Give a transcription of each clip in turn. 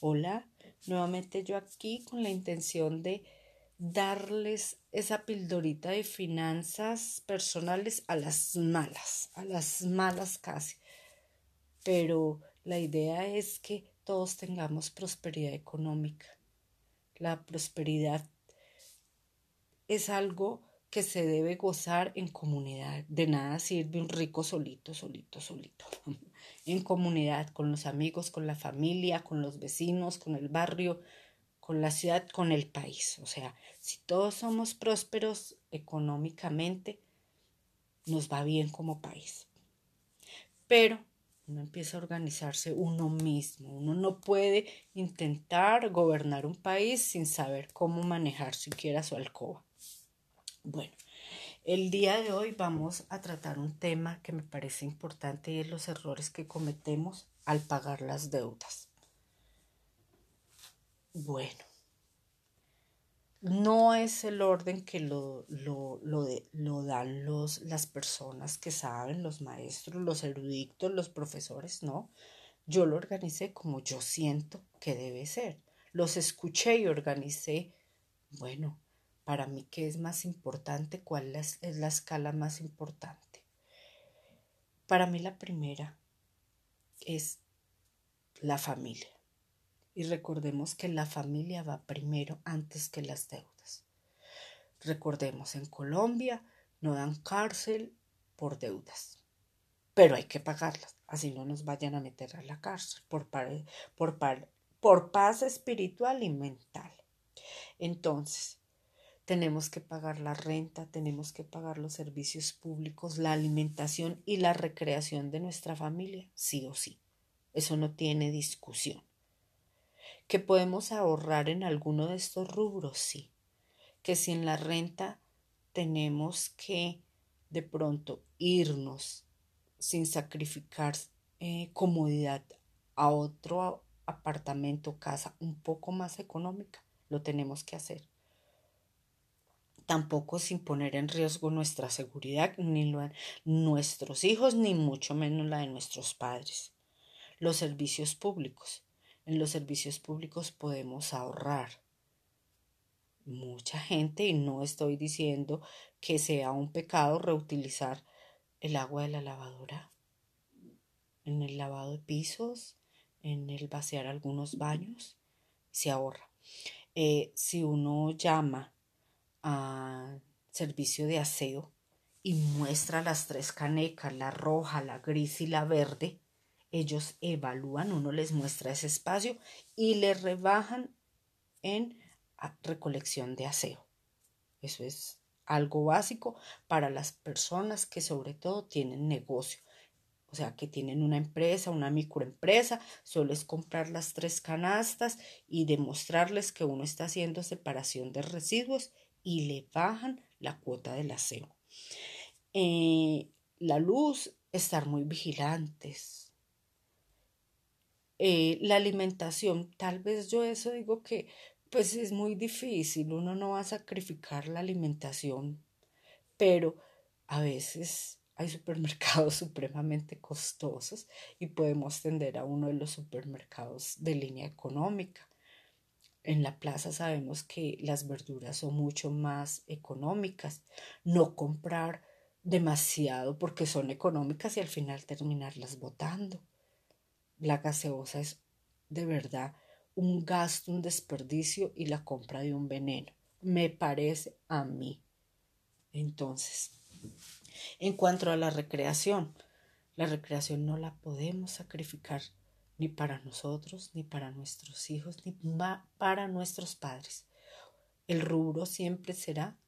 Hola, nuevamente yo aquí con la intención de darles esa pildorita de finanzas personales a las malas, a las malas casi. Pero la idea es que todos tengamos prosperidad económica. La prosperidad es algo que se debe gozar en comunidad. De nada sirve un rico solito, solito, solito. en comunidad, con los amigos, con la familia, con los vecinos, con el barrio, con la ciudad, con el país. O sea, si todos somos prósperos económicamente, nos va bien como país. Pero uno empieza a organizarse uno mismo. Uno no puede intentar gobernar un país sin saber cómo manejar siquiera su alcoba. Bueno, el día de hoy vamos a tratar un tema que me parece importante y es los errores que cometemos al pagar las deudas. Bueno, no es el orden que lo, lo, lo, dan los, las personas que saben, los maestros, los eruditos, los profesores, no. Yo lo organicé como yo siento que debe ser. Los escuché y organicé, bueno, para mí, ¿qué es más importante? ¿Cuál es, la escala más importante? Para mí la primera es la familia. Y recordemos que la familia va primero antes que las deudas. Recordemos, en Colombia no dan cárcel por deudas, pero hay que pagarlas, así no nos vayan a meter a la cárcel por, por, por paz espiritual y mental. Entonces, tenemos que pagar la renta, tenemos que pagar los servicios públicos, la alimentación y la recreación de nuestra familia, sí o sí. Eso no tiene discusión. ¿Que podemos ahorrar en alguno de estos rubros? Sí. Que si en la renta tenemos que de pronto irnos sin sacrificar eh, comodidad a otro apartamento, casa un poco más económica, lo tenemos que hacer tampoco sin poner en riesgo nuestra seguridad, ni nuestros hijos, ni mucho menos la de nuestros padres. Los servicios públicos. En los servicios públicos podemos ahorrar. Mucha gente, y no estoy diciendo que sea un pecado reutilizar el agua de la lavadora en el lavado de pisos, en el vaciar algunos baños, se ahorra. Eh, si uno llama servicio de aseo y muestra las tres canecas, la roja, la gris y la verde, ellos evalúan, uno les muestra ese espacio y le rebajan en recolección de aseo. Eso es algo básico para las personas que sobre todo tienen negocio. O sea, que tienen una empresa, una microempresa, solo es comprar las tres canastas y demostrarles que uno está haciendo separación de residuos y le bajan la cuota del aseo. Eh, la luz, estar muy vigilantes. Eh, la alimentación, tal vez yo eso digo que pues es muy difícil, uno no va a sacrificar la alimentación, pero a veces hay supermercados supremamente costosos y podemos tender a uno de los supermercados de línea económica. En la plaza sabemos que las verduras son mucho más económicas. No comprar demasiado porque son económicas y al final terminarlas botando. La gaseosa es de verdad un gasto, un desperdicio y la compra de un veneno. Me parece a mí. Entonces, en cuanto a la recreación, la recreación no la podemos sacrificar ni para nosotros, ni para nuestros hijos, ni para nuestros padres. El rubro siempre será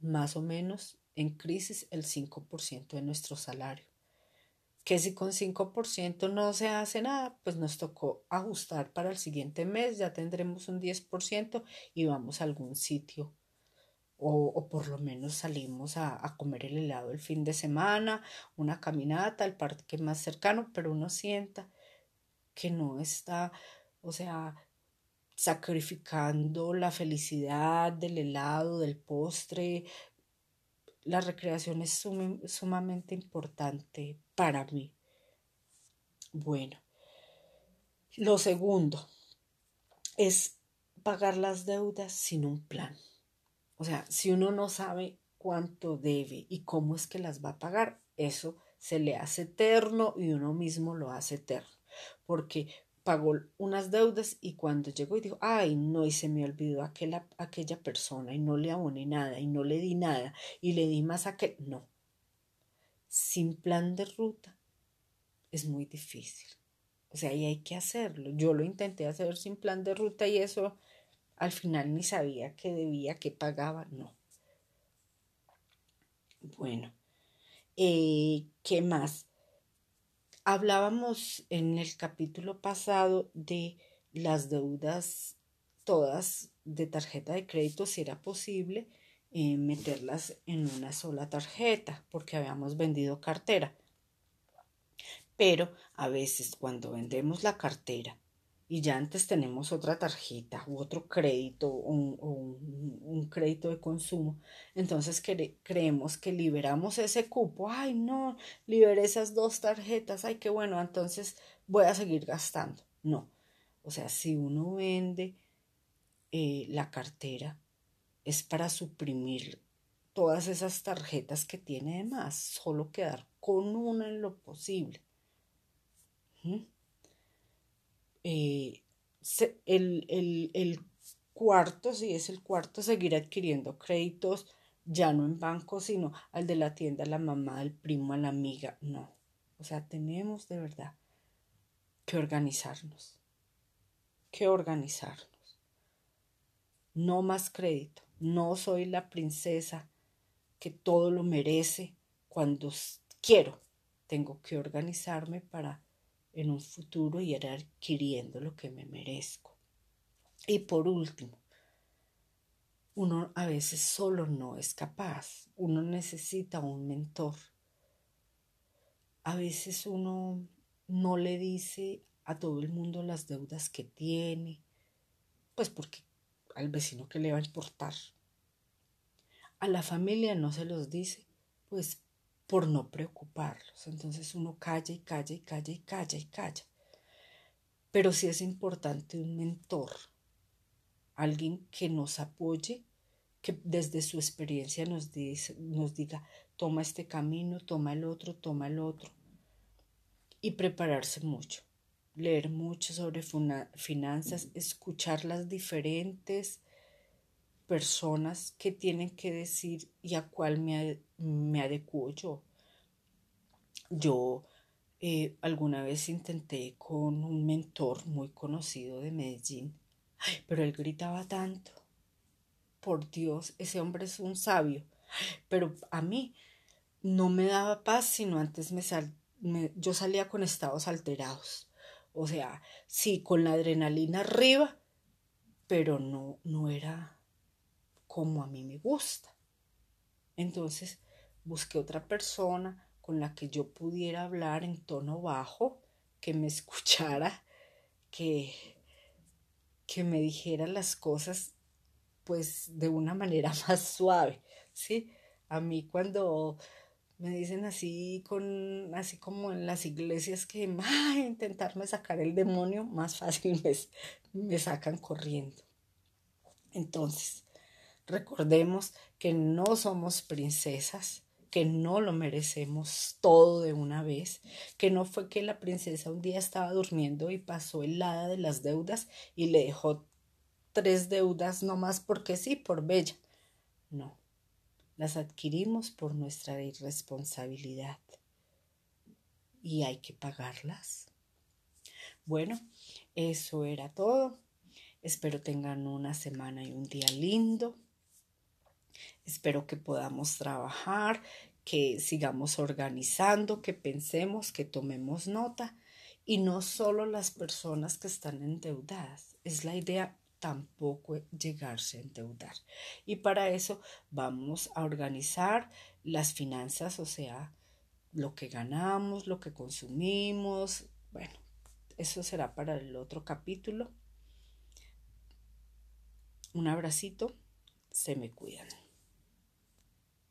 más o menos en crisis el 5% de nuestro salario. Que si con 5% no se hace nada, pues nos tocó ajustar para el siguiente mes, ya tendremos un 10% y vamos a algún sitio. O, por lo menos salimos a, a comer el helado el fin de semana, una caminata al parque más cercano, pero uno sienta que no está, o sea, sacrificando la felicidad del helado, del postre. La recreación es sumamente importante para mí. Bueno, lo segundo, es pagar las deudas sin un plan. O sea, si uno no sabe cuánto debe y cómo es que las va a pagar, eso se le hace eterno y uno mismo lo hace eterno. Porque pagó unas deudas y cuando llegó y dijo, ay, no, y se me olvidó aquella, aquella persona y no le aboné nada y no le di nada y le di más a aquel. No. Sin plan de ruta es muy difícil. O sea, y hay que hacerlo. Yo lo intenté hacer sin plan de ruta y eso al final ni sabía que debía, que pagaba. No. Bueno, eh, ¿qué más? Hablábamos en el capítulo pasado de las deudas todas de tarjeta de crédito, si era posible eh, meterlas en una sola tarjeta, porque habíamos vendido cartera. Pero a veces cuando vendemos la cartera y ya antes tenemos otra tarjeta u otro crédito o un, crédito de consumo, entonces creemos que liberamos ese cupo. Ay, no, liberé esas dos tarjetas. Ay, qué bueno, entonces voy a seguir gastando. No. O sea, si uno vende eh, la cartera, es para suprimir todas esas tarjetas que tiene de más, solo quedar con una en lo posible. Eh, el, el, cuarto, si es el cuarto, seguir adquiriendo créditos ya no en banco, sino al de la tienda, a la mamá, al primo, a la amiga. No. O sea, tenemos de verdad que organizarnos. Que organizarnos. No más crédito. No soy la princesa que todo lo merece cuando quiero. Tengo que organizarme para en un futuro ir adquiriendo lo que me merezco. Y por último, uno a veces solo no es capaz, uno necesita un mentor. A veces uno no le dice a todo el mundo las deudas que tiene, pues porque al vecino que le va a importar. A la familia no se los dice, pues por no preocuparlos. Entonces uno calla y calla y calla y calla y calla. Pero sí es importante un mentor, alguien que nos apoye, que desde su experiencia nos, nos diga, toma este camino, toma el otro, toma el otro. Y prepararse mucho, leer mucho sobre finanzas, escuchar las diferentes personas que tienen que decir y a cuál me, me adecuo yo. Yo eh, alguna vez intenté con un mentor muy conocido de Medellín, pero él gritaba tanto. Por Dios, ese hombre es un sabio. Pero a mí no me daba paz, sino antes me, me yo salía con estados alterados. O sea, sí, con la adrenalina arriba, pero no, no era como a mí me gusta. Entonces busqué otra persona con la que yo pudiera hablar en tono bajo, que me escuchara, que, que me dijera las cosas pues de una manera más suave, ¿sí? A mí cuando me dicen así con así como en las iglesias que intentarme sacar el demonio, más fácil me sacan corriendo. Entonces, Recordemos que no somos princesas, que no lo merecemos todo de una vez, que no fue que la princesa un día estaba durmiendo y pasó el hada de las deudas y le dejó tres deudas nomás porque sí, por bella. No, las adquirimos por nuestra irresponsabilidad y hay que pagarlas. Bueno, eso era todo. Espero tengan una semana y un día lindo. Espero que podamos trabajar, que sigamos organizando, que pensemos, que tomemos nota y no solo las personas que están endeudadas. Es la idea tampoco llegarse a endeudar. Y para eso vamos a organizar las finanzas, o sea, lo que ganamos, lo que consumimos. Bueno, eso será para el otro capítulo. Un abracito, se me cuidan.